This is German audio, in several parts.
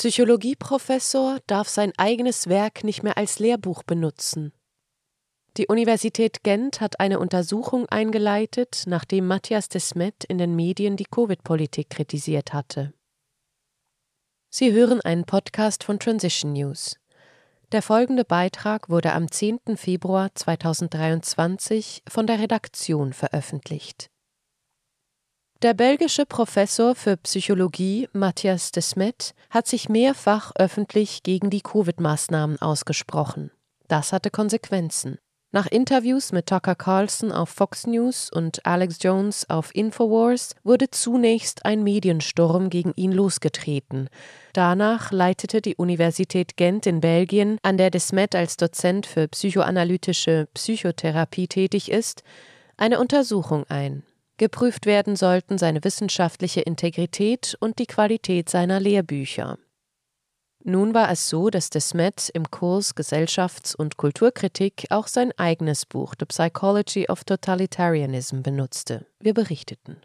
Psychologieprofessor darf sein eigenes Werk nicht mehr als Lehrbuch benutzen. Die Universität Gent hat eine Untersuchung eingeleitet, nachdem Matthias Desmet in den Medien die Covid-Politik kritisiert hatte. Sie hören einen Podcast von Transition News. Der folgende Beitrag wurde am 10. Februar 2023 von der Redaktion veröffentlicht. Der belgische Professor für Psychologie Matthias Desmet hat sich mehrfach öffentlich gegen die Covid-Maßnahmen ausgesprochen. Das hatte Konsequenzen. Nach Interviews mit Tucker Carlson auf Fox News und Alex Jones auf Infowars wurde zunächst ein Mediensturm gegen ihn losgetreten. Danach leitete die Universität Gent in Belgien, an der Desmet als Dozent für psychoanalytische Psychotherapie tätig ist, eine Untersuchung ein. Geprüft werden sollten seine wissenschaftliche Integrität und die Qualität seiner Lehrbücher. Nun war es so, dass Desmet im Kurs Gesellschafts- und Kulturkritik auch sein eigenes Buch The Psychology of Totalitarianism benutzte. Wir berichteten.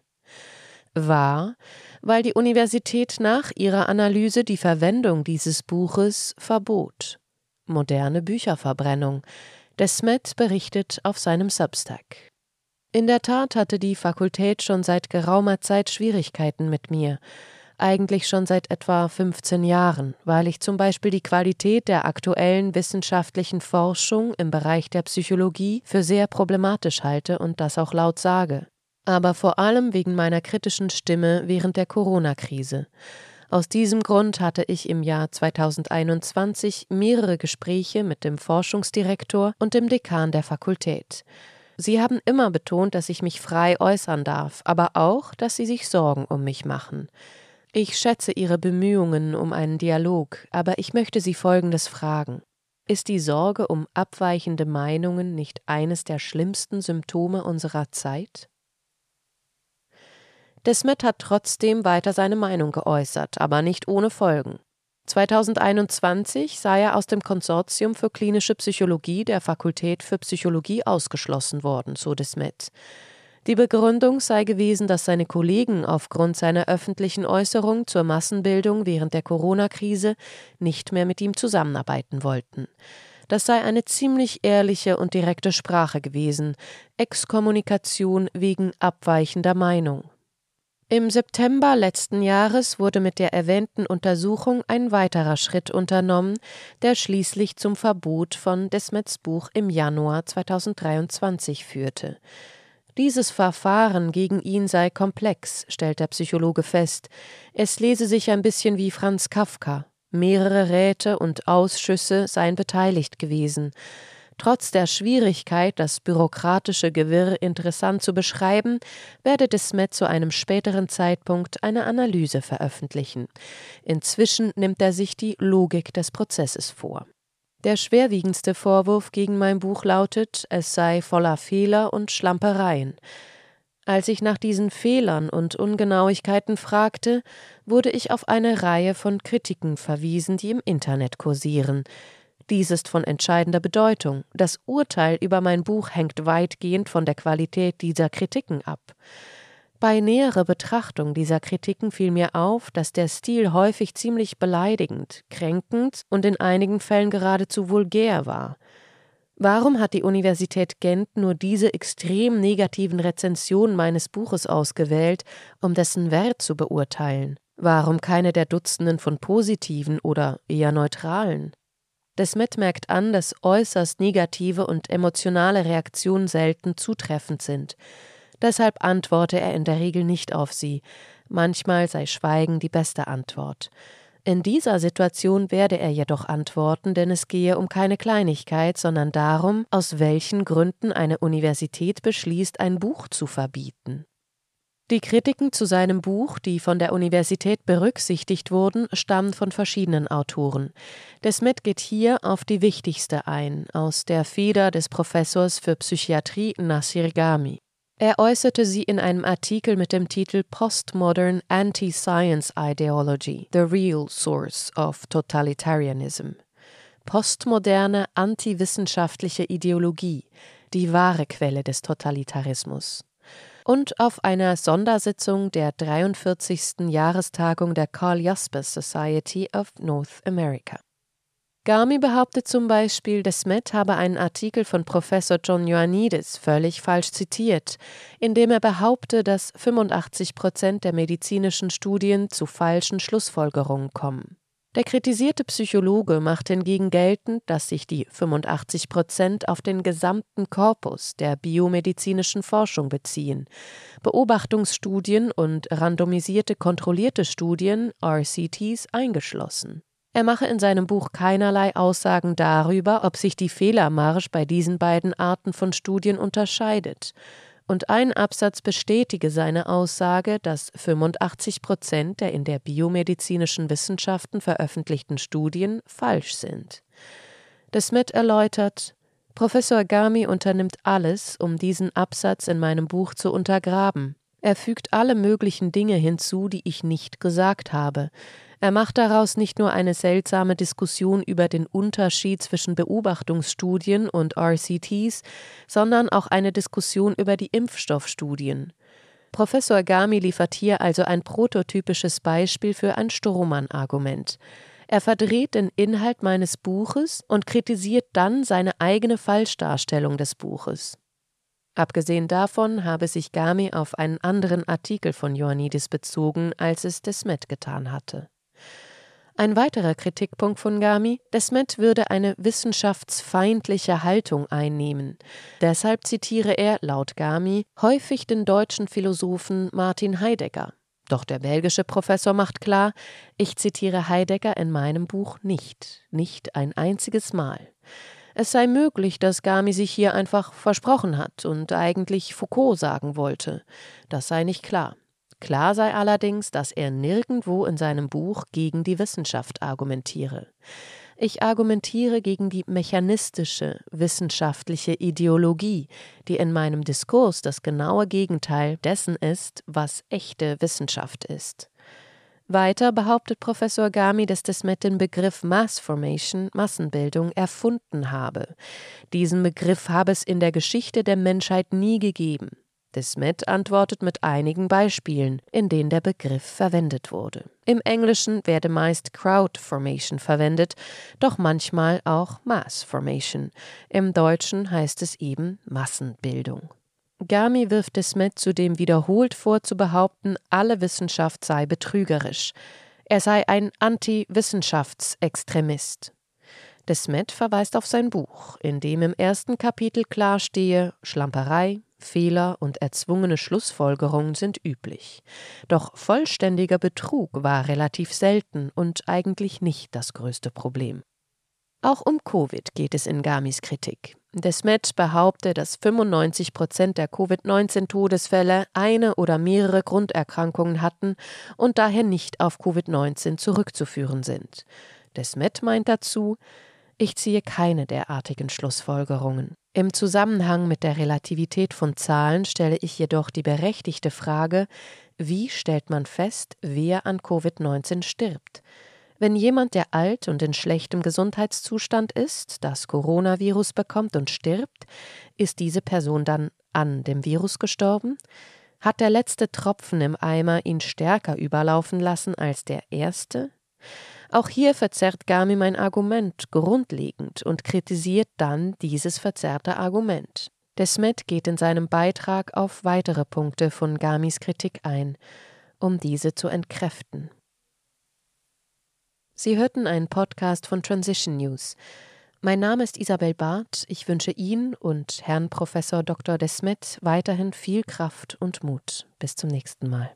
War, weil die Universität nach ihrer Analyse die Verwendung dieses Buches verbot. Moderne Bücherverbrennung. Desmet berichtet auf seinem Substack. In der Tat hatte die Fakultät schon seit geraumer Zeit Schwierigkeiten mit mir eigentlich schon seit etwa 15 Jahren, weil ich zum Beispiel die Qualität der aktuellen wissenschaftlichen Forschung im Bereich der Psychologie für sehr problematisch halte und das auch laut sage. Aber vor allem wegen meiner kritischen Stimme während der Corona-Krise. Aus diesem Grund hatte ich im Jahr 2021 mehrere Gespräche mit dem Forschungsdirektor und dem Dekan der Fakultät. Sie haben immer betont, dass ich mich frei äußern darf, aber auch, dass sie sich Sorgen um mich machen. Ich schätze Ihre Bemühungen um einen Dialog, aber ich möchte Sie Folgendes fragen. Ist die Sorge um abweichende Meinungen nicht eines der schlimmsten Symptome unserer Zeit? Desmet hat trotzdem weiter seine Meinung geäußert, aber nicht ohne Folgen. 2021 sei er aus dem Konsortium für klinische Psychologie der Fakultät für Psychologie ausgeschlossen worden, so Desmet. Die Begründung sei gewesen, dass seine Kollegen aufgrund seiner öffentlichen Äußerung zur Massenbildung während der Corona-Krise nicht mehr mit ihm zusammenarbeiten wollten. Das sei eine ziemlich ehrliche und direkte Sprache gewesen, Exkommunikation wegen abweichender Meinung. Im September letzten Jahres wurde mit der erwähnten Untersuchung ein weiterer Schritt unternommen, der schließlich zum Verbot von Desmets Buch im Januar 2023 führte. Dieses Verfahren gegen ihn sei komplex, stellt der Psychologe fest. Es lese sich ein bisschen wie Franz Kafka. Mehrere Räte und Ausschüsse seien beteiligt gewesen. Trotz der Schwierigkeit, das bürokratische Gewirr interessant zu beschreiben, werde Desmet zu einem späteren Zeitpunkt eine Analyse veröffentlichen. Inzwischen nimmt er sich die Logik des Prozesses vor. Der schwerwiegendste Vorwurf gegen mein Buch lautet, es sei voller Fehler und Schlampereien. Als ich nach diesen Fehlern und Ungenauigkeiten fragte, wurde ich auf eine Reihe von Kritiken verwiesen, die im Internet kursieren. Dies ist von entscheidender Bedeutung. Das Urteil über mein Buch hängt weitgehend von der Qualität dieser Kritiken ab. Bei näherer Betrachtung dieser Kritiken fiel mir auf, dass der Stil häufig ziemlich beleidigend, kränkend und in einigen Fällen geradezu vulgär war. Warum hat die Universität Gent nur diese extrem negativen Rezensionen meines Buches ausgewählt, um dessen Wert zu beurteilen? Warum keine der Dutzenden von positiven oder eher neutralen? Desmet merkt an, dass äußerst negative und emotionale Reaktionen selten zutreffend sind. Deshalb antworte er in der Regel nicht auf sie. Manchmal sei Schweigen die beste Antwort. In dieser Situation werde er jedoch antworten, denn es gehe um keine Kleinigkeit, sondern darum, aus welchen Gründen eine Universität beschließt, ein Buch zu verbieten. Die Kritiken zu seinem Buch, die von der Universität berücksichtigt wurden, stammen von verschiedenen Autoren. Desmet geht hier auf die wichtigste ein, aus der Feder des Professors für Psychiatrie Nasir Gami. Er äußerte sie in einem Artikel mit dem Titel Postmodern Anti-Science Ideology: The Real Source of Totalitarianism. Postmoderne antiwissenschaftliche Ideologie, die wahre Quelle des Totalitarismus. Und auf einer Sondersitzung der 43. Jahrestagung der Carl Jaspers Society of North America. Garmi behauptet zum Beispiel, Desmet habe einen Artikel von Professor John Ioannidis völlig falsch zitiert, in dem er behaupte, dass 85 Prozent der medizinischen Studien zu falschen Schlussfolgerungen kommen. Der kritisierte Psychologe macht hingegen geltend, dass sich die 85 Prozent auf den gesamten Korpus der biomedizinischen Forschung beziehen. Beobachtungsstudien und randomisierte kontrollierte Studien, RCTs, eingeschlossen. Er mache in seinem Buch keinerlei Aussagen darüber, ob sich die Fehlermarsch bei diesen beiden Arten von Studien unterscheidet. Und ein Absatz bestätige seine Aussage, dass 85 Prozent der in der biomedizinischen Wissenschaften veröffentlichten Studien falsch sind. Desmet erläutert, Professor Gami unternimmt alles, um diesen Absatz in meinem Buch zu untergraben. Er fügt alle möglichen Dinge hinzu, die ich nicht gesagt habe. Er macht daraus nicht nur eine seltsame Diskussion über den Unterschied zwischen Beobachtungsstudien und RCTs, sondern auch eine Diskussion über die Impfstoffstudien. Professor Gami liefert hier also ein prototypisches Beispiel für ein Strohmann-Argument. Er verdreht den Inhalt meines Buches und kritisiert dann seine eigene Falschdarstellung des Buches. Abgesehen davon habe sich Gami auf einen anderen Artikel von Ioannidis bezogen, als es Desmet getan hatte. Ein weiterer Kritikpunkt von Gami, Desmet würde eine wissenschaftsfeindliche Haltung einnehmen. Deshalb zitiere er laut Gami häufig den deutschen Philosophen Martin Heidegger. Doch der belgische Professor macht klar, ich zitiere Heidegger in meinem Buch nicht, nicht ein einziges Mal. Es sei möglich, dass Gami sich hier einfach versprochen hat und eigentlich Foucault sagen wollte. Das sei nicht klar. Klar sei allerdings, dass er nirgendwo in seinem Buch gegen die Wissenschaft argumentiere. Ich argumentiere gegen die mechanistische, wissenschaftliche Ideologie, die in meinem Diskurs das genaue Gegenteil dessen ist, was echte Wissenschaft ist. Weiter behauptet Professor Gami, dass Desmet den Begriff Mass Formation, Massenbildung, erfunden habe. Diesen Begriff habe es in der Geschichte der Menschheit nie gegeben. Desmet antwortet mit einigen Beispielen, in denen der Begriff verwendet wurde. Im Englischen werde meist Crowd Formation verwendet, doch manchmal auch Mass Formation. Im Deutschen heißt es eben Massenbildung. Gami wirft Desmet zudem wiederholt vor, zu behaupten, alle Wissenschaft sei betrügerisch. Er sei ein Anti-Wissenschaftsextremist. Desmet verweist auf sein Buch, in dem im ersten Kapitel klar stehe, Schlamperei, Fehler und erzwungene Schlussfolgerungen sind üblich. Doch vollständiger Betrug war relativ selten und eigentlich nicht das größte Problem. Auch um Covid geht es in Gamis Kritik. Desmet behauptet, dass 95 Prozent der Covid-19-Todesfälle eine oder mehrere Grunderkrankungen hatten und daher nicht auf Covid-19 zurückzuführen sind. Desmet meint dazu, ich ziehe keine derartigen Schlussfolgerungen. Im Zusammenhang mit der Relativität von Zahlen stelle ich jedoch die berechtigte Frage, wie stellt man fest, wer an Covid-19 stirbt? Wenn jemand, der alt und in schlechtem Gesundheitszustand ist, das Coronavirus bekommt und stirbt, ist diese Person dann an dem Virus gestorben? Hat der letzte Tropfen im Eimer ihn stärker überlaufen lassen als der erste? Auch hier verzerrt Gami mein Argument grundlegend und kritisiert dann dieses verzerrte Argument. Desmet geht in seinem Beitrag auf weitere Punkte von Gamis Kritik ein, um diese zu entkräften. Sie hörten einen Podcast von Transition News. Mein Name ist Isabel Barth. Ich wünsche Ihnen und Herrn Professor Dr. Desmet weiterhin viel Kraft und Mut. Bis zum nächsten Mal.